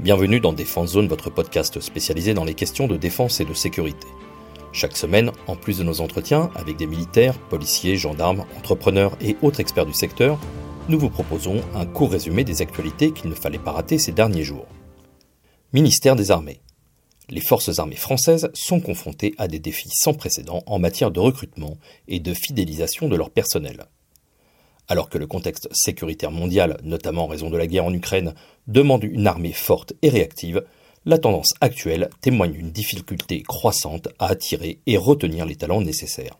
Bienvenue dans Défense Zone, votre podcast spécialisé dans les questions de défense et de sécurité. Chaque semaine, en plus de nos entretiens avec des militaires, policiers, gendarmes, entrepreneurs et autres experts du secteur, nous vous proposons un court résumé des actualités qu'il ne fallait pas rater ces derniers jours. Ministère des Armées. Les forces armées françaises sont confrontées à des défis sans précédent en matière de recrutement et de fidélisation de leur personnel. Alors que le contexte sécuritaire mondial, notamment en raison de la guerre en Ukraine, demande une armée forte et réactive, la tendance actuelle témoigne d'une difficulté croissante à attirer et retenir les talents nécessaires.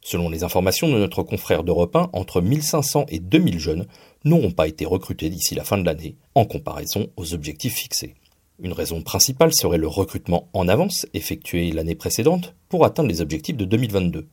Selon les informations de notre confrère d'Europe 1, entre 1500 et 2000 jeunes n'auront pas été recrutés d'ici la fin de l'année, en comparaison aux objectifs fixés. Une raison principale serait le recrutement en avance effectué l'année précédente pour atteindre les objectifs de 2022.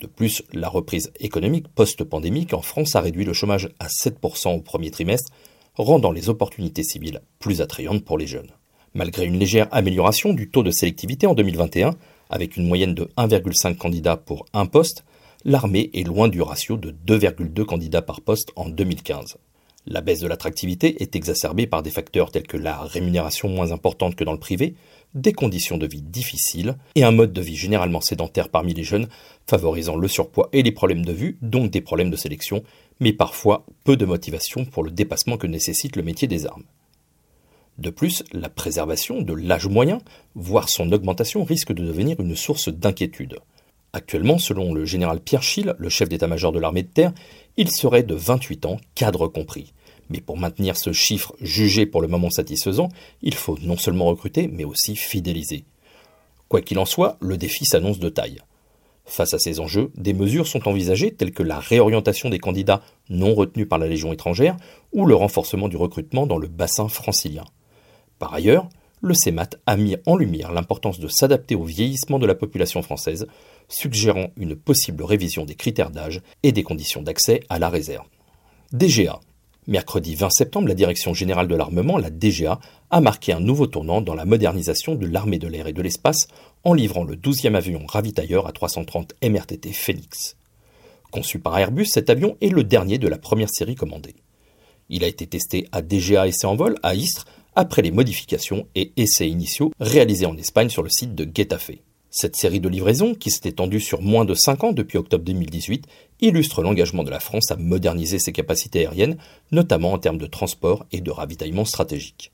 De plus, la reprise économique post-pandémique en France a réduit le chômage à 7% au premier trimestre, rendant les opportunités civiles plus attrayantes pour les jeunes. Malgré une légère amélioration du taux de sélectivité en 2021, avec une moyenne de 1,5 candidats pour un poste, l'armée est loin du ratio de 2,2 candidats par poste en 2015. La baisse de l'attractivité est exacerbée par des facteurs tels que la rémunération moins importante que dans le privé, des conditions de vie difficiles et un mode de vie généralement sédentaire parmi les jeunes, favorisant le surpoids et les problèmes de vue, donc des problèmes de sélection, mais parfois peu de motivation pour le dépassement que nécessite le métier des armes. De plus, la préservation de l'âge moyen, voire son augmentation, risque de devenir une source d'inquiétude. Actuellement, selon le général Pierre Schill, le chef d'état-major de l'armée de terre, il serait de 28 ans, cadre compris. Mais pour maintenir ce chiffre jugé pour le moment satisfaisant, il faut non seulement recruter, mais aussi fidéliser. Quoi qu'il en soit, le défi s'annonce de taille. Face à ces enjeux, des mesures sont envisagées telles que la réorientation des candidats non retenus par la Légion étrangère ou le renforcement du recrutement dans le bassin francilien. Par ailleurs, le CEMAT a mis en lumière l'importance de s'adapter au vieillissement de la population française, suggérant une possible révision des critères d'âge et des conditions d'accès à la réserve. DGA. Mercredi 20 septembre, la Direction générale de l'armement, la DGA, a marqué un nouveau tournant dans la modernisation de l'armée de l'air et de l'espace en livrant le 12e avion ravitailleur à 330 MRTT Phoenix. Conçu par Airbus, cet avion est le dernier de la première série commandée. Il a été testé à DGA Essai en vol à Istres après les modifications et essais initiaux réalisés en Espagne sur le site de Getafe. Cette série de livraisons, qui s'est étendue sur moins de 5 ans depuis octobre 2018, illustre l'engagement de la France à moderniser ses capacités aériennes, notamment en termes de transport et de ravitaillement stratégique.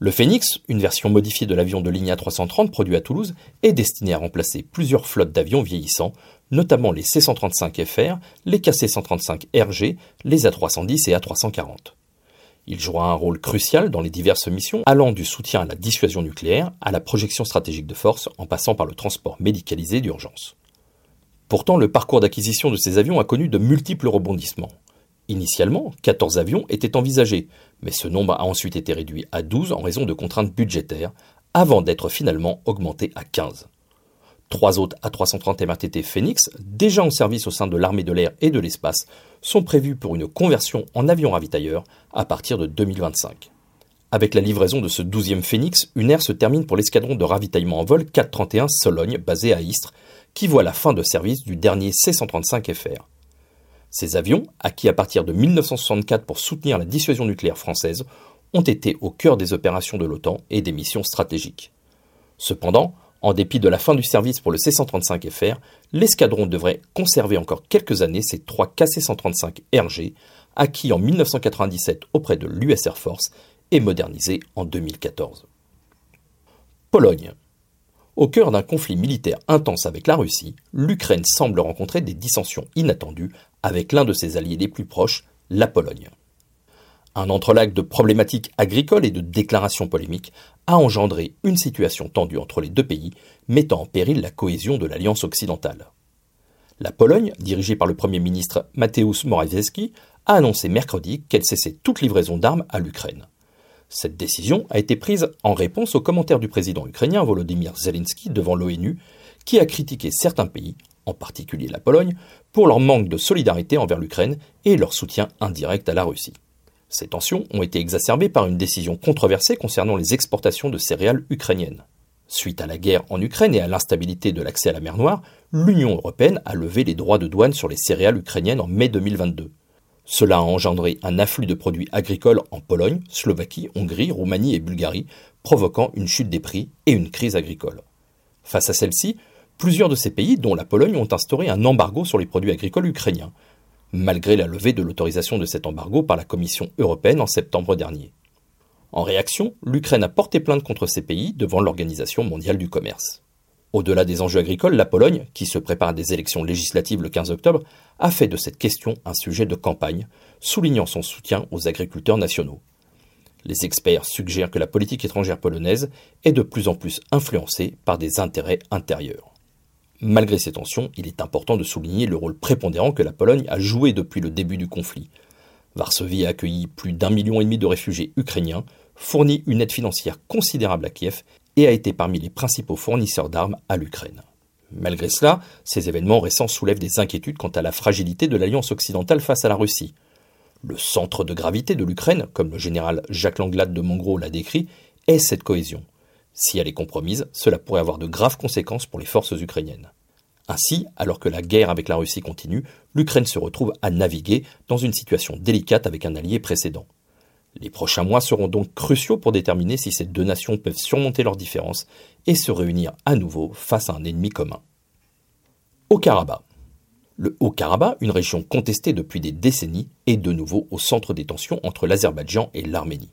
Le Phoenix, une version modifiée de l'avion de ligne A330 produit à Toulouse, est destiné à remplacer plusieurs flottes d'avions vieillissants, notamment les C-135 FR, les KC-135 RG, les A310 et A340. Il jouera un rôle crucial dans les diverses missions allant du soutien à la dissuasion nucléaire à la projection stratégique de force en passant par le transport médicalisé d'urgence. Pourtant, le parcours d'acquisition de ces avions a connu de multiples rebondissements. Initialement, 14 avions étaient envisagés, mais ce nombre a ensuite été réduit à 12 en raison de contraintes budgétaires, avant d'être finalement augmenté à 15. Trois autres A330 MRTT Phoenix, déjà en service au sein de l'armée de l'air et de l'espace, sont prévus pour une conversion en avion ravitailleur à partir de 2025. Avec la livraison de ce 12e Phoenix, une ère se termine pour l'escadron de ravitaillement en vol 431 Sologne, basé à Istres, qui voit la fin de service du dernier C-135 FR. Ces avions, acquis à partir de 1964 pour soutenir la dissuasion nucléaire française, ont été au cœur des opérations de l'OTAN et des missions stratégiques. Cependant, en dépit de la fin du service pour le C-135 FR, l'escadron devrait conserver encore quelques années ses trois KC-135 RG, acquis en 1997 auprès de l'US Air Force et modernisés en 2014. Pologne. Au cœur d'un conflit militaire intense avec la Russie, l'Ukraine semble rencontrer des dissensions inattendues avec l'un de ses alliés les plus proches, la Pologne. Un entrelac de problématiques agricoles et de déclarations polémiques a engendré une situation tendue entre les deux pays, mettant en péril la cohésion de l'alliance occidentale. La Pologne, dirigée par le Premier ministre Mateusz Morawiecki, a annoncé mercredi qu'elle cessait toute livraison d'armes à l'Ukraine. Cette décision a été prise en réponse aux commentaires du président ukrainien Volodymyr Zelensky devant l'ONU, qui a critiqué certains pays, en particulier la Pologne, pour leur manque de solidarité envers l'Ukraine et leur soutien indirect à la Russie. Ces tensions ont été exacerbées par une décision controversée concernant les exportations de céréales ukrainiennes. Suite à la guerre en Ukraine et à l'instabilité de l'accès à la mer Noire, l'Union européenne a levé les droits de douane sur les céréales ukrainiennes en mai 2022. Cela a engendré un afflux de produits agricoles en Pologne, Slovaquie, Hongrie, Roumanie et Bulgarie, provoquant une chute des prix et une crise agricole. Face à celle-ci, plusieurs de ces pays, dont la Pologne, ont instauré un embargo sur les produits agricoles ukrainiens, malgré la levée de l'autorisation de cet embargo par la Commission européenne en septembre dernier. En réaction, l'Ukraine a porté plainte contre ces pays devant l'Organisation mondiale du commerce. Au-delà des enjeux agricoles, la Pologne, qui se prépare à des élections législatives le 15 octobre, a fait de cette question un sujet de campagne, soulignant son soutien aux agriculteurs nationaux. Les experts suggèrent que la politique étrangère polonaise est de plus en plus influencée par des intérêts intérieurs. Malgré ces tensions, il est important de souligner le rôle prépondérant que la Pologne a joué depuis le début du conflit. Varsovie a accueilli plus d'un million et demi de réfugiés ukrainiens, fournit une aide financière considérable à Kiev et a été parmi les principaux fournisseurs d'armes à l'Ukraine. Malgré cela, ces événements récents soulèvent des inquiétudes quant à la fragilité de l'alliance occidentale face à la Russie. Le centre de gravité de l'Ukraine, comme le général Jacques Langlade de Mongro l'a décrit, est cette cohésion. Si elle est compromise, cela pourrait avoir de graves conséquences pour les forces ukrainiennes. Ainsi, alors que la guerre avec la Russie continue, l'Ukraine se retrouve à naviguer dans une situation délicate avec un allié précédent. Les prochains mois seront donc cruciaux pour déterminer si ces deux nations peuvent surmonter leurs différences et se réunir à nouveau face à un ennemi commun. Haut-Karabakh. Le Haut-Karabakh, une région contestée depuis des décennies, est de nouveau au centre des tensions entre l'Azerbaïdjan et l'Arménie.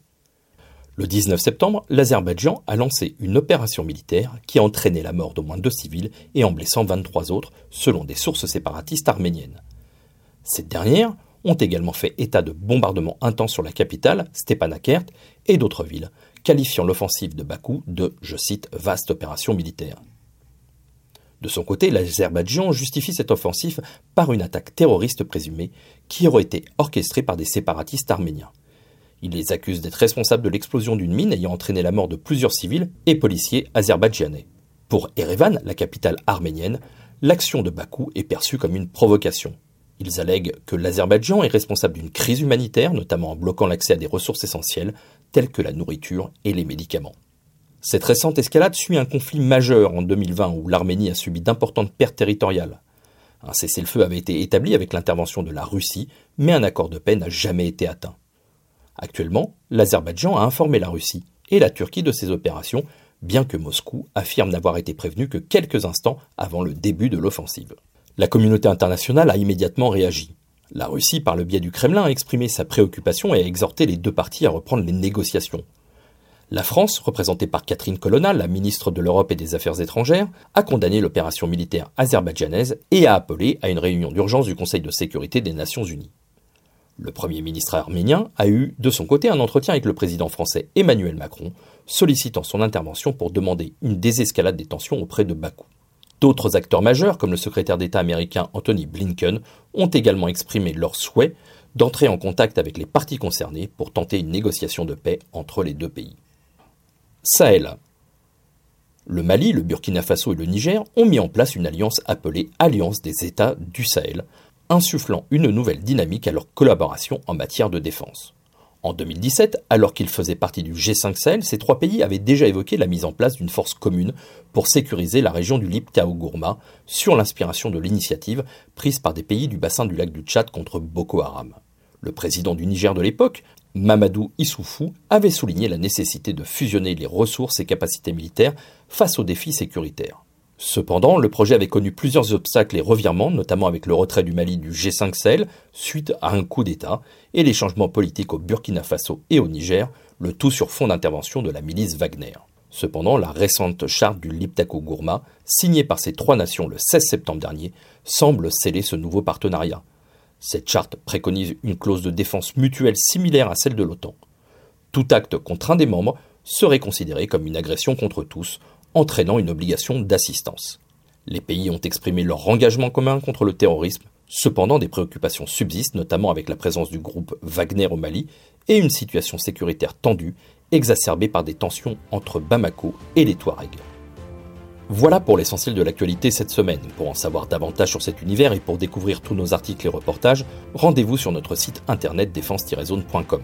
Le 19 septembre, l'Azerbaïdjan a lancé une opération militaire qui a entraîné la mort d'au moins deux civils et en blessant 23 autres, selon des sources séparatistes arméniennes. Cette dernière ont également fait état de bombardements intenses sur la capitale, Stepanakert, et d'autres villes, qualifiant l'offensive de Bakou de, je cite, vaste opération militaire. De son côté, l'Azerbaïdjan justifie cette offensive par une attaque terroriste présumée qui aurait été orchestrée par des séparatistes arméniens. Il les accuse d'être responsables de l'explosion d'une mine ayant entraîné la mort de plusieurs civils et policiers azerbaïdjanais. Pour Erevan, la capitale arménienne, l'action de Bakou est perçue comme une provocation. Ils allèguent que l'Azerbaïdjan est responsable d'une crise humanitaire, notamment en bloquant l'accès à des ressources essentielles, telles que la nourriture et les médicaments. Cette récente escalade suit un conflit majeur en 2020 où l'Arménie a subi d'importantes pertes territoriales. Un cessez-le-feu avait été établi avec l'intervention de la Russie, mais un accord de paix n'a jamais été atteint. Actuellement, l'Azerbaïdjan a informé la Russie et la Turquie de ces opérations, bien que Moscou affirme n'avoir été prévenu que quelques instants avant le début de l'offensive. La communauté internationale a immédiatement réagi. La Russie, par le biais du Kremlin, a exprimé sa préoccupation et a exhorté les deux parties à reprendre les négociations. La France, représentée par Catherine Colonna, la ministre de l'Europe et des Affaires étrangères, a condamné l'opération militaire azerbaïdjanaise et a appelé à une réunion d'urgence du Conseil de sécurité des Nations Unies. Le Premier ministre arménien a eu, de son côté, un entretien avec le président français Emmanuel Macron, sollicitant son intervention pour demander une désescalade des tensions auprès de Bakou. D'autres acteurs majeurs, comme le secrétaire d'État américain Anthony Blinken, ont également exprimé leur souhait d'entrer en contact avec les parties concernées pour tenter une négociation de paix entre les deux pays. Sahel. Le Mali, le Burkina Faso et le Niger ont mis en place une alliance appelée Alliance des États du Sahel, insufflant une nouvelle dynamique à leur collaboration en matière de défense. En 2017, alors qu'ils faisaient partie du G5 Sahel, ces trois pays avaient déjà évoqué la mise en place d'une force commune pour sécuriser la région du Liptao-Gourma sur l'inspiration de l'initiative prise par des pays du bassin du lac du Tchad contre Boko Haram. Le président du Niger de l'époque, Mamadou Issoufou, avait souligné la nécessité de fusionner les ressources et capacités militaires face aux défis sécuritaires. Cependant, le projet avait connu plusieurs obstacles et revirements, notamment avec le retrait du Mali du G5 Sahel suite à un coup d'État et les changements politiques au Burkina Faso et au Niger, le tout sur fond d'intervention de la milice Wagner. Cependant, la récente charte du Liptako Gourma, signée par ces trois nations le 16 septembre dernier, semble sceller ce nouveau partenariat. Cette charte préconise une clause de défense mutuelle similaire à celle de l'OTAN. Tout acte contre un des membres serait considéré comme une agression contre tous, entraînant une obligation d'assistance. Les pays ont exprimé leur engagement commun contre le terrorisme, cependant des préoccupations subsistent, notamment avec la présence du groupe Wagner au Mali et une situation sécuritaire tendue, exacerbée par des tensions entre Bamako et les Touaregs. Voilà pour l'essentiel de l'actualité cette semaine. Pour en savoir davantage sur cet univers et pour découvrir tous nos articles et reportages, rendez-vous sur notre site internet défense-zone.com.